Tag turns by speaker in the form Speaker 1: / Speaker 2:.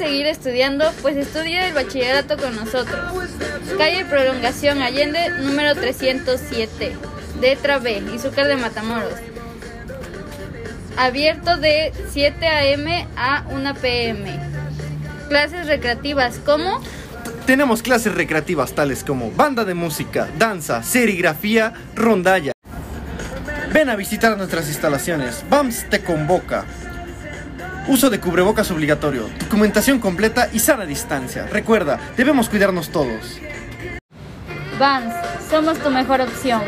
Speaker 1: estudiando, pues estudia el bachillerato con nosotros. Calle Prolongación Allende, número 307, letra B, Izúcar de Matamoros. Abierto de 7 a.m. a 1 p.m. Clases recreativas, ¿cómo?
Speaker 2: Tenemos clases recreativas tales como banda de música, danza, serigrafía, rondalla. Ven a visitar nuestras instalaciones. BAMS te convoca. Uso de cubrebocas obligatorio, documentación completa y sana distancia. Recuerda, debemos cuidarnos todos.
Speaker 1: BAMS, somos tu mejor opción.